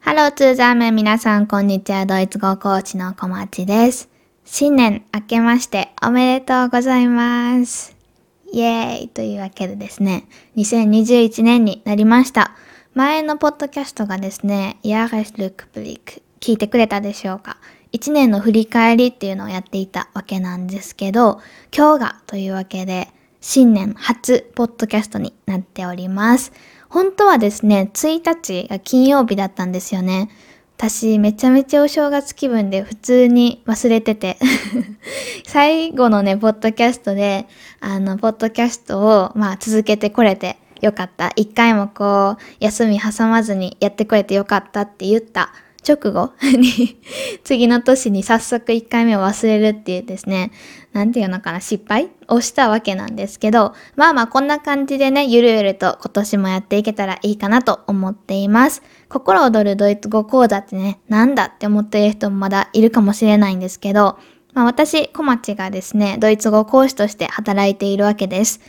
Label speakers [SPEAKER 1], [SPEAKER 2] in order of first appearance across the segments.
[SPEAKER 1] ハローツーザーメン皆さんこんにちは。ドイツ語コーチの小町です。新年明けましておめでとうございます。イエーイというわけでですね、2021年になりました。前のポッドキャストがですね、ヤーレス・ルック・ブリック聞いてくれたでしょうか一年の振り返りっていうのをやっていたわけなんですけど、今日がというわけで、新年初ポッドキャストになっております。本当はですね、1日が金曜日だったんですよね。私めちゃめちゃお正月気分で普通に忘れてて 最後のね、ポッドキャストで、あの、ポッドキャストを、まあ、続けてこれてよかった。一回もこう、休み挟まずにやってこれてよかったって言った直後に、次の年に早速1回目を忘れるっていうですね、なんていうのかな、失敗をしたわけなんですけど、まあまあこんな感じでね、ゆるゆると今年もやっていけたらいいかなと思っています。心躍るドイツ語講座ってね、なんだって思っている人もまだいるかもしれないんですけど、まあ私、小町がですね、ドイツ語講師として働いているわけです。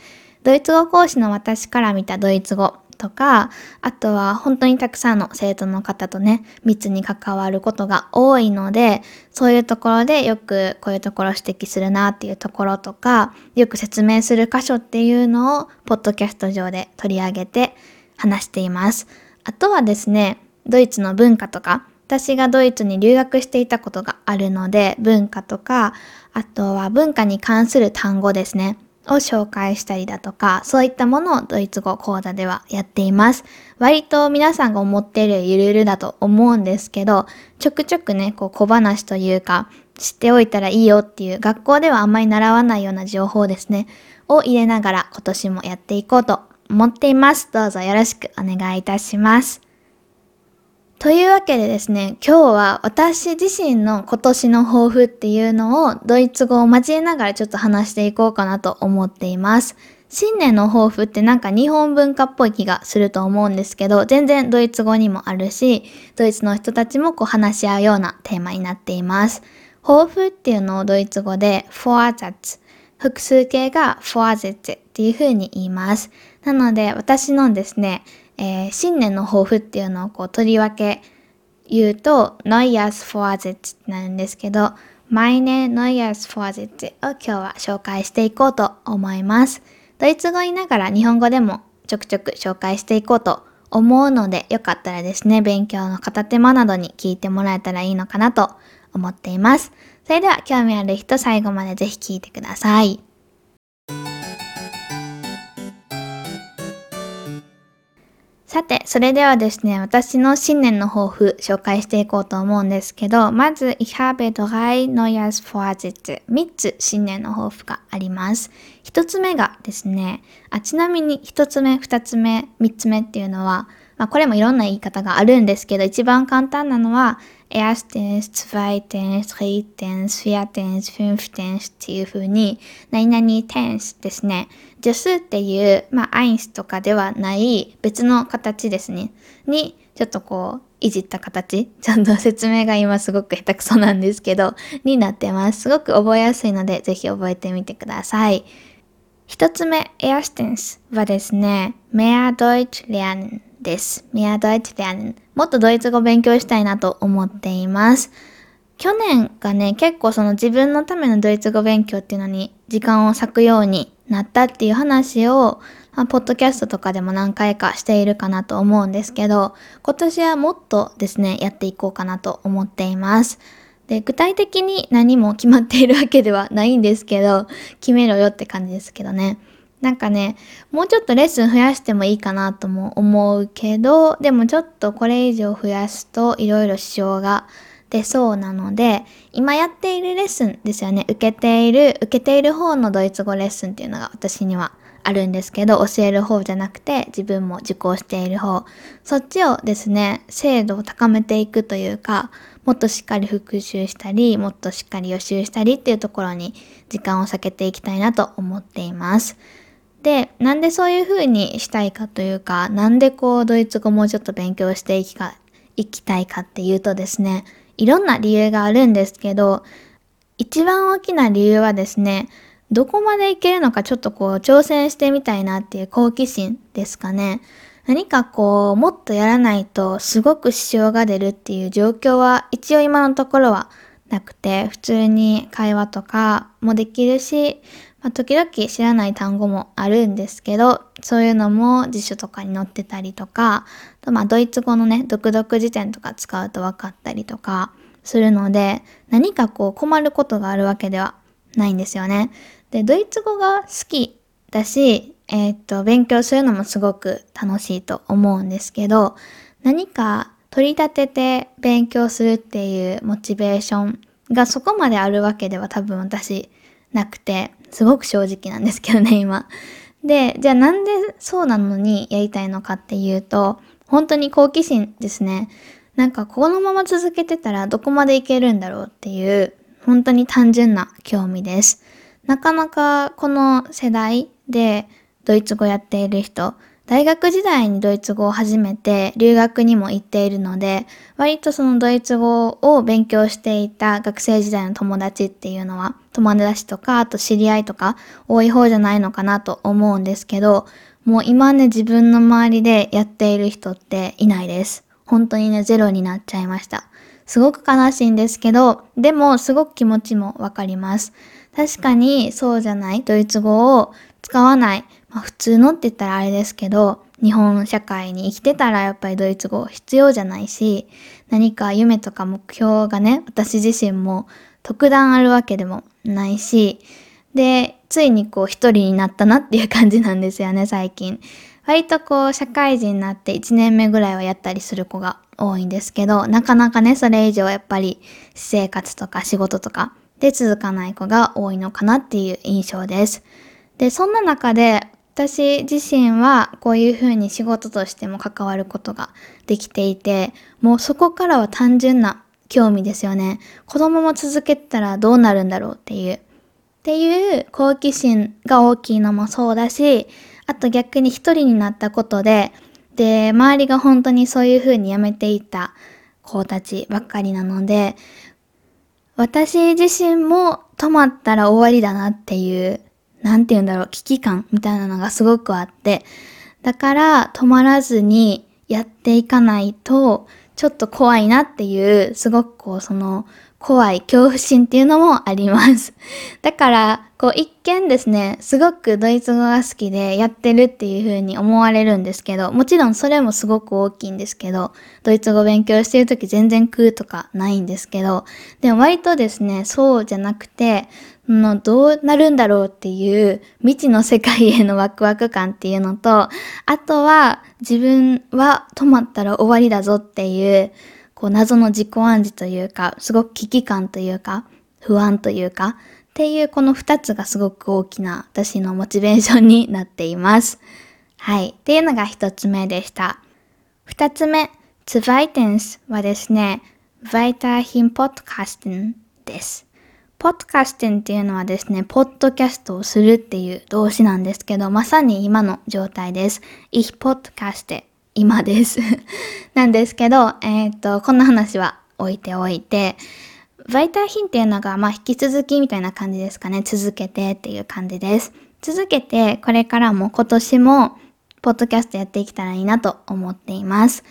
[SPEAKER 1] ドイツ語講師の私から見たドイツ語とか、あとは本当にたくさんの生徒の方とね、密に関わることが多いので、そういうところでよくこういうところ指摘するなっていうところとか、よく説明する箇所っていうのを、ポッドキャスト上で取り上げて話しています。あとはですね、ドイツの文化とか、私がドイツに留学していたことがあるので、文化とか、あとは文化に関する単語ですね。を紹介したりだとか、そういったものをドイツ語講座ではやっています。割と皆さんが思っているゆるゆるだと思うんですけど、ちょくちょくね、こう小話というか、知っておいたらいいよっていう学校ではあんまり習わないような情報ですね、を入れながら今年もやっていこうと思っています。どうぞよろしくお願いいたします。というわけでですね、今日は私自身の今年の抱負っていうのをドイツ語を交えながらちょっと話していこうかなと思っています。新年の抱負ってなんか日本文化っぽい気がすると思うんですけど、全然ドイツ語にもあるし、ドイツの人たちもこう話し合うようなテーマになっています。抱負っていうのをドイツ語で Vorsatz、複数形が Vorsätze っていう風に言います。なので私のですね、えー新年の抱負っていうのをこう取り分け言うと Neujahrsvorsitz なんですけど Meine Neujahrsvorsitze を今日は紹介していこうと思います。ドイツ語言いながら日本語でもちょくちょく紹介していこうと思うのでよかったらですね、勉強の片手間などに聞いてもらえたらいいのかなと思っています。それでは興味ある人最後までぜひ聞いてください。さて、それではですね、私の新年の抱負紹介していこうと思うんですけど、まず、ich habe drei neues Vorsätze。3つ新年の抱負があります。1つ目がですね、あ、ちなみに1つ目、2つ目、3つ目っていうのは、まあこれもいろんな言い方があるんですけど、一番簡単なのは、erstens, zweitens, drittens, viertens, fünftens っていう風に、何々 tens ですね。助数っていう、まあ、アインスとかではない別の形ですね。に、ちょっとこう、いじった形。ちゃんと説明が今すごく下手くそなんですけど、になってます。すごく覚えやすいので、ぜひ覚えてみてください。一つ目、erstens はですね、mehr Deutsch lernen です。mehr Deutsch lernen。もっとドイツ語勉強したいなと思っています。去年がね、結構その自分のためのドイツ語勉強っていうのに時間を割くようになったっていう話を、まあポッドキャストとかでも何回かしているかなと思うんですけど、今年はもっとですね、やっていこうかなと思っています。で、具体的に何も決まっているわけではないんですけど、決めろよって感じですけどね。なんかね、もうちょっとレッスン増やしてもいいかなとも思うけど、でもちょっとこれ以上増やすといろいろ支障が出そうなので、今やっているレッスンですよね。受けている、受けている方のドイツ語レッスンっていうのが私にはあるんですけど、教える方じゃなくて自分も受講している方。そっちをですね、精度を高めていくというか、もっとしっかり復習したり、もっとしっかり予習したりっていうところに時間を避けていきたいなと思っています。で、なんでそういう風にしたいかというか、なんでこうドイツ語もうちょっと勉強していきか、いきたいかっていうとですね、いろんな理由があるんですけど、一番大きな理由はですね、どこまでいけるのかちょっとこう挑戦してみたいなっていう好奇心ですかね。何かこう、もっとやらないとすごく支障が出るっていう状況は一応今のところはなくて、普通に会話とかもできるし、まあ、時々知らない単語もあるんですけど、そういうのも辞書とかに載ってたりとか、とまあドイツ語のね、読読辞典とか使うと分かったりとかするので、何かこう困ることがあるわけではないんですよね。で、ドイツ語が好きだし、えー、っと、勉強するのもすごく楽しいと思うんですけど、何か取り立てて勉強するっていうモチベーションがそこまであるわけでは多分私なくて、すごく正直なんですけどね、今。で、じゃあなんでそうなのにやりたいのかっていうと、本当に好奇心ですね。なんかこのまま続けてたらどこまでいけるんだろうっていう、本当に単純な興味です。なかなかこの世代でドイツ語やっている人、大学時代にドイツ語を始めて留学にも行っているので、割とそのドイツ語を勉強していた学生時代の友達っていうのは、友達とか、あと知り合いとか多い方じゃないのかなと思うんですけど、もう今ね自分の周りでやっている人っていないです。本当にね、ゼロになっちゃいました。すごく悲しいんですけど、でもすごく気持ちもわかります。確かにそうじゃない？ドイツ語を使わない？まあ、普通のって言ったらあれですけど、日本社会に生きてたらやっぱりドイツ語必要じゃないし、何か夢とか目標がね、私自身も特段あるわけでもないし、で、ついにこう一人になったなっていう感じなんですよね、最近。割とこう社会人になって1年目ぐらいはやったりする子が多いんですけど、なかなかね、それ以上やっぱり私生活とか仕事とかで続かない子が多いのかなっていう印象です。で、そんな中で私自身はこういうふうに仕事としても関わることができていて、もうそこからは単純な興味ですよね。子供も続けたらどうなるんだろうっていう。っていう好奇心が大きいのもそうだし、あと逆に一人になったことで、で、周りが本当にそういうふうにやめていた子たちばっかりなので、私自身も止まったら終わりだなっていうなんて言うんだろう、危機感みたいなのがすごくあって、だから止まらずにやっていかないと、ちょっと怖いなっていう、すごくこう、その、怖い恐怖心っていうのもあります。だから、こう一見ですね、すごくドイツ語が好きでやってるっていう風に思われるんですけど、もちろんそれもすごく大きいんですけど、ドイツ語勉強してる時全然食うとかないんですけど、でも割とですね、そうじゃなくて、のどうなるんだろうっていう未知の世界へのワクワク感っていうのと、あとは自分は止まったら終わりだぞっていう、こう謎の自己暗示というか、すごく危機感というか、不安というか、っていうこの二つがすごく大きな私のモチベーションになっています。はい。っていうのが一つ目でした。二つ目、ツバイテンスはですね、weiterhin podcasten です。ポッドキャステンっていうのはですね、ポッドキャストをするっていう動詞なんですけど、まさに今の状態です。Ich p o d c a s 今です。なんですけど、えっ、と、こんな話は置いておいて、バイターヒンっていうのが、まあ、引き続きみたいな感じですかね。続けてっていう感じです。続けて、これからも今年も、ポッドキャストやっていけたらいいなと思っています。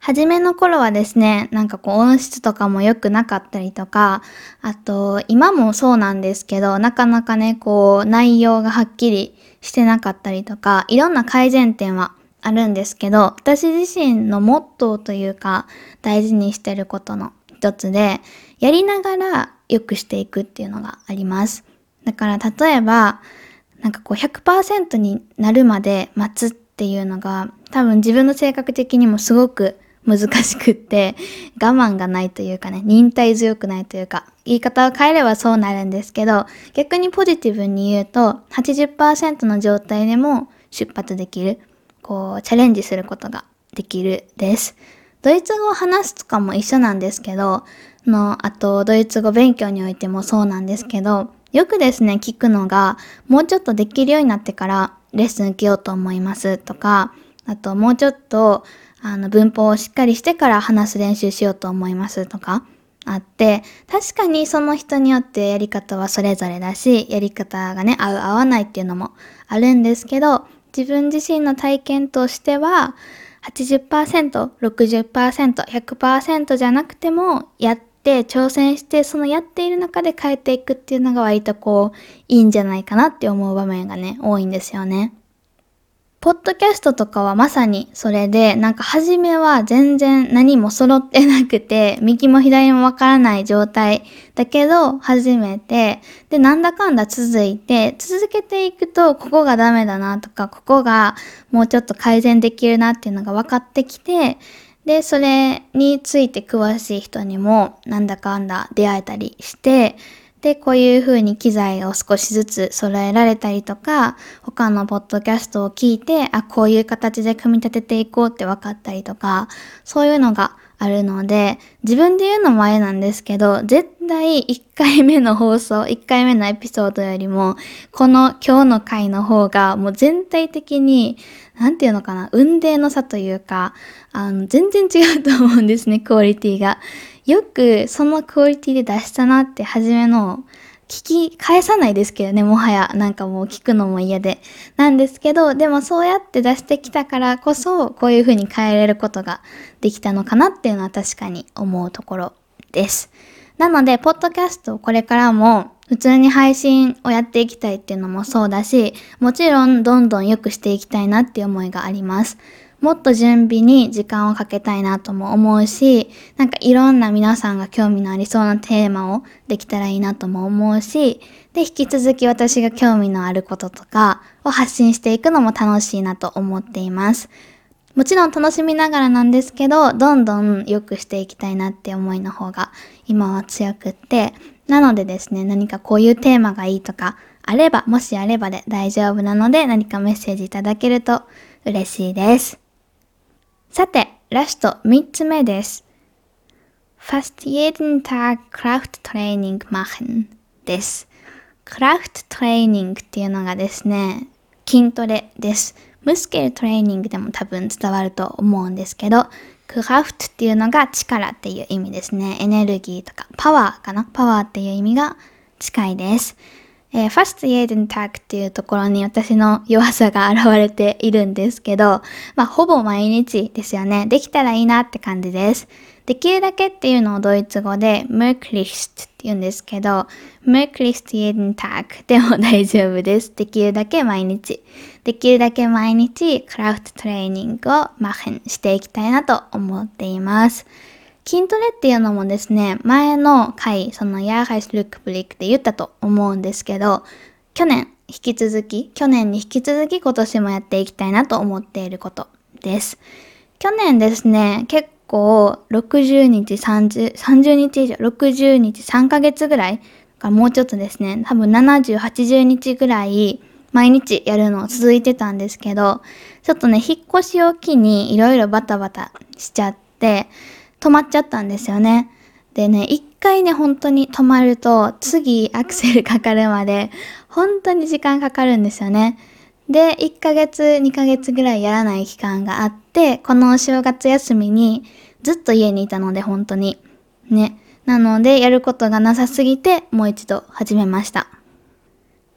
[SPEAKER 1] 初めの頃はですね、なんかこう音質とかも良くなかったりとか、あと今もそうなんですけど、なかなかね、こう内容がはっきりしてなかったりとか、いろんな改善点はあるんですけど、私自身のモットーというか、大事にしてることの一つで、やりながら良くしていくっていうのがあります。だから例えば、なんかこう100%になるまで待つっていうのが、多分自分の性格的にもすごく難しくって、我慢がないというかね、忍耐強くないというか、言い方を変えればそうなるんですけど、逆にポジティブに言うと、80%の状態でも出発できる。こう、チャレンジすることができるです。ドイツ語を話すとかも一緒なんですけど、の、あと、ドイツ語勉強においてもそうなんですけど、よくですね、聞くのが、もうちょっとできるようになってからレッスン受けようと思いますとか、あと、もうちょっと、あの、文法をしっかりしてから話す練習しようと思いますとか、あって、確かにその人によってやり方はそれぞれだし、やり方がね、合う合わないっていうのもあるんですけど、自分自身の体験としては、80%、60%、100%じゃなくても、やって挑戦して、そのやっている中で変えていくっていうのが割とこう、いいんじゃないかなって思う場面がね、多いんですよね。ポッドキャストとかはまさにそれで、なんか初めは全然何も揃ってなくて、右も左もわからない状態だけど、始めて、で、なんだかんだ続いて、続けていくと、ここがダメだなとか、ここがもうちょっと改善できるなっていうのが分かってきて、で、それについて詳しい人にも、なんだかんだ出会えたりして、で、こういう風に機材を少しずつ揃えられたりとか、他のポッドキャストを聞いて、あ、こういう形で組み立てていこうって分かったりとか、そういうのがあるので、自分で言うのもあれなんですけど、絶対1回目の放送、1回目のエピソードよりも、この今日の回の方がもう全体的に、なんていうのかな、運命の差というか、あの、全然違うと思うんですね、クオリティが。よくそのクオリティで出したなって初めの聞き返さないですけどね、もはやなんかもう聞くのも嫌で。なんですけど、でもそうやって出してきたからこそ、こういう風に変えれることができたのかなっていうのは確かに思うところです。なので、ポッドキャストをこれからも普通に配信をやっていきたいっていうのもそうだし、もちろんどんどん良くしていきたいなっていう思いがあります。もっと準備に時間をかけたいなとも思うし、なんかいろんな皆さんが興味のありそうなテーマをできたらいいなとも思うし、で、引き続き私が興味のあることとかを発信していくのも楽しいなと思っています。もちろん楽しみながらなんですけど、どんどん良くしていきたいなって思いの方が今は強くって、なのでですね、何かこういうテーマがいいとか、あれば、もしあればで大丈夫なので何かメッセージいただけると嬉しいです。さて、ラスト3つ目です。Fast jeden Tag Krafttraining machen です。クラフトトレーニングっていうのがですね、筋トレです。ムスケルトレーニングでも多分伝わると思うんですけど、クラフトっていうのが力っていう意味ですね。エネルギーとかパワーかな？パワーっていう意味が近いです。えー、ファストイエデンタックっていうところに私の弱さが現れているんですけど、まあ、ほぼ毎日ですよね。できたらいいなって感じです。できるだけっていうのをドイツ語で möglichst って言うんですけど、möglichst jeden Tag でも大丈夫です。できるだけ毎日。できるだけ毎日クラフトトレーニングをマッヘンしていきたいなと思っています。筋トレっていうのもですね、前の回、そのヤーハイスルックブリックで言ったと思うんですけど、去年引き続き、去年に引き続き今年もやっていきたいなと思っていることです。去年ですね、結構60日30、30日以上、60日3ヶ月ぐらい、もうちょっとですね、多分70、80日ぐらい毎日やるの続いてたんですけど、ちょっとね、引っ越しを機にいろいろバタバタしちゃって、止まっちゃったんですよね。でね、一回ね、本当に止まると、次アクセルかかるまで、本当に時間かかるんですよね。で、1ヶ月、2ヶ月ぐらいやらない期間があって、このお正月休みにずっと家にいたので、本当に。ね。なので、やることがなさすぎて、もう一度始めました。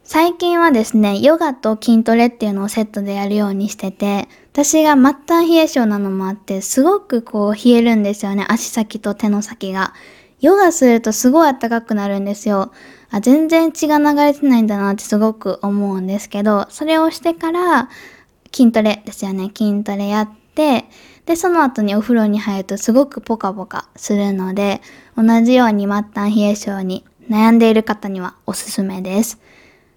[SPEAKER 1] 最近はですね、ヨガと筋トレっていうのをセットでやるようにしてて、私が末端冷え性なのもあって、すごくこう冷えるんですよね。足先と手の先が。ヨガするとすごい暖かくなるんですよ。あ全然血が流れてないんだなってすごく思うんですけど、それをしてから筋トレですよね。筋トレやって、で、その後にお風呂に入るとすごくポカポカするので、同じように末端冷え性に悩んでいる方にはおすすめです。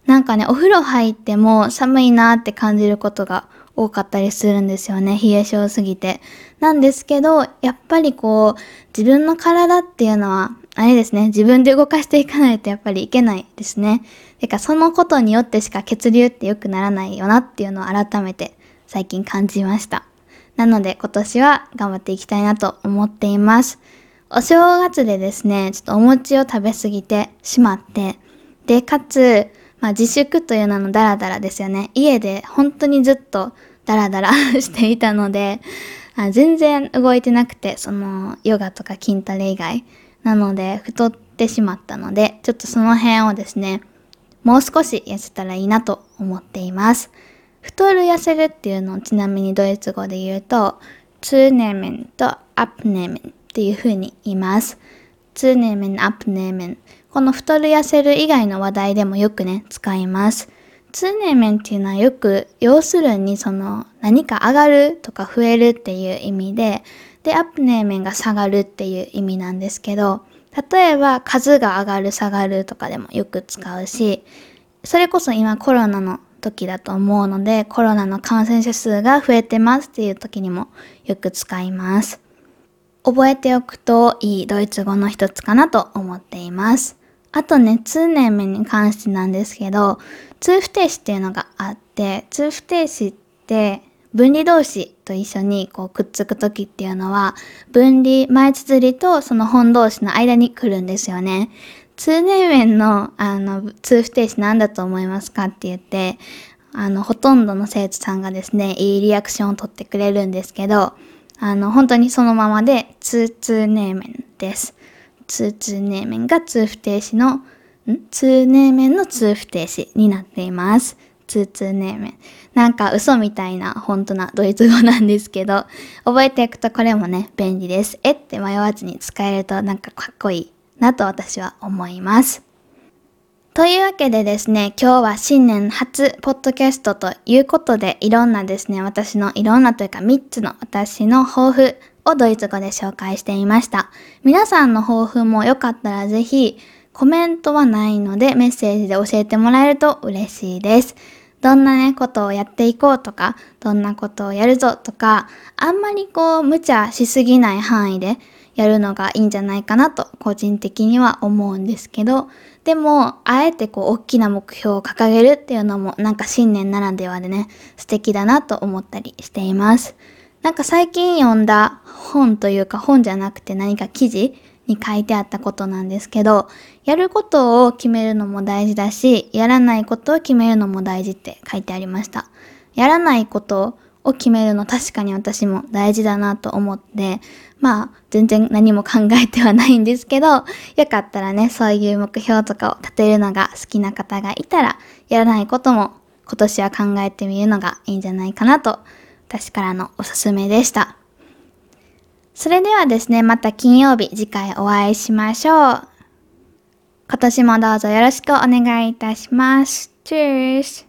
[SPEAKER 1] なんかね、お風呂入っても寒いなって感じることが多かったりするんですよね。冷え性すぎて。なんですけど、やっぱりこう、自分の体っていうのは、あれですね、自分で動かしていかないとやっぱりいけないですね。てか、そのことによってしか血流って良くならないよなっていうのを改めて最近感じました。なので今年は頑張っていきたいなと思っています。お正月でですね、ちょっとお餅を食べ過ぎてしまって、で、かつ、まあ自粛という名のダラダラですよね。家で本当にずっとダラダラ していたので、あ全然動いてなくて、そのヨガとか筋トレ以外。なので太ってしまったので、ちょっとその辺をですね、もう少し痩せたらいいなと思っています。太る痩せるっていうのをちなみにドイツ語で言うと、ツーネーメンとアップネーメンっていう風に言います。ツーネーメン、アップネーメン。この太る痩せる以外の話題でもよくね、使います。通年面っていうのはよく、要するにその何か上がるとか増えるっていう意味で、で、アップネー面が下がるっていう意味なんですけど、例えば数が上がる下がるとかでもよく使うし、それこそ今コロナの時だと思うので、コロナの感染者数が増えてますっていう時にもよく使います。覚えておくといいドイツ語の一つかなと思っています。あとね、通年面に関してなんですけど、通不定詞っていうのがあって、通不定詞って分離動詞と一緒にこうくっつくときっていうのは、分離前綴りとその本動詞の間に来るんですよね。通年面のあの通不定詞なんだと思いますかって言って、あの、ほとんどの生徒さんがですね、いいリアクションを取ってくれるんですけど、あの、本当にそのままで、通通ネーメンです。通通ネーメンが通不定詞の、ん？通ネーメンの通不定詞になっています。通通ネーメン。なんか嘘みたいな本当なドイツ語なんですけど、覚えていくとこれもね、便利です。えって迷わずに使えるとなんかかっこいいなと私は思います。というわけでですね、今日は新年初ポッドキャストということで、いろんなですね、私のいろんなというか3つの私の抱負をドイツ語で紹介してみました。皆さんの抱負もよかったらぜひコメントはないのでメッセージで教えてもらえると嬉しいです。どんなね、ことをやっていこうとか、どんなことをやるぞとか、あんまりこう、無茶しすぎない範囲でやるのがいいんじゃないかなと、個人的には思うんですけど、でも、あえてこう、大きな目標を掲げるっていうのも、なんか新年ならではでね、素敵だなと思ったりしています。なんか最近読んだ本というか本じゃなくて何か記事に書いてあったことなんですけど、やることを決めるのも大事だし、やらないことを決めるのも大事って書いてありました。やらないことを決めるの確かに私も大事だなと思って、まあ全然何も考えてはないんですけど、よかったらね、そういう目標とかを立てるのが好きな方がいたら、やらないことも今年は考えてみるのがいいんじゃないかなと私からのおすすめでした。それではですね、また金曜日次回お会いしましょう。今年もどうぞよろしくお願いいたします。チュース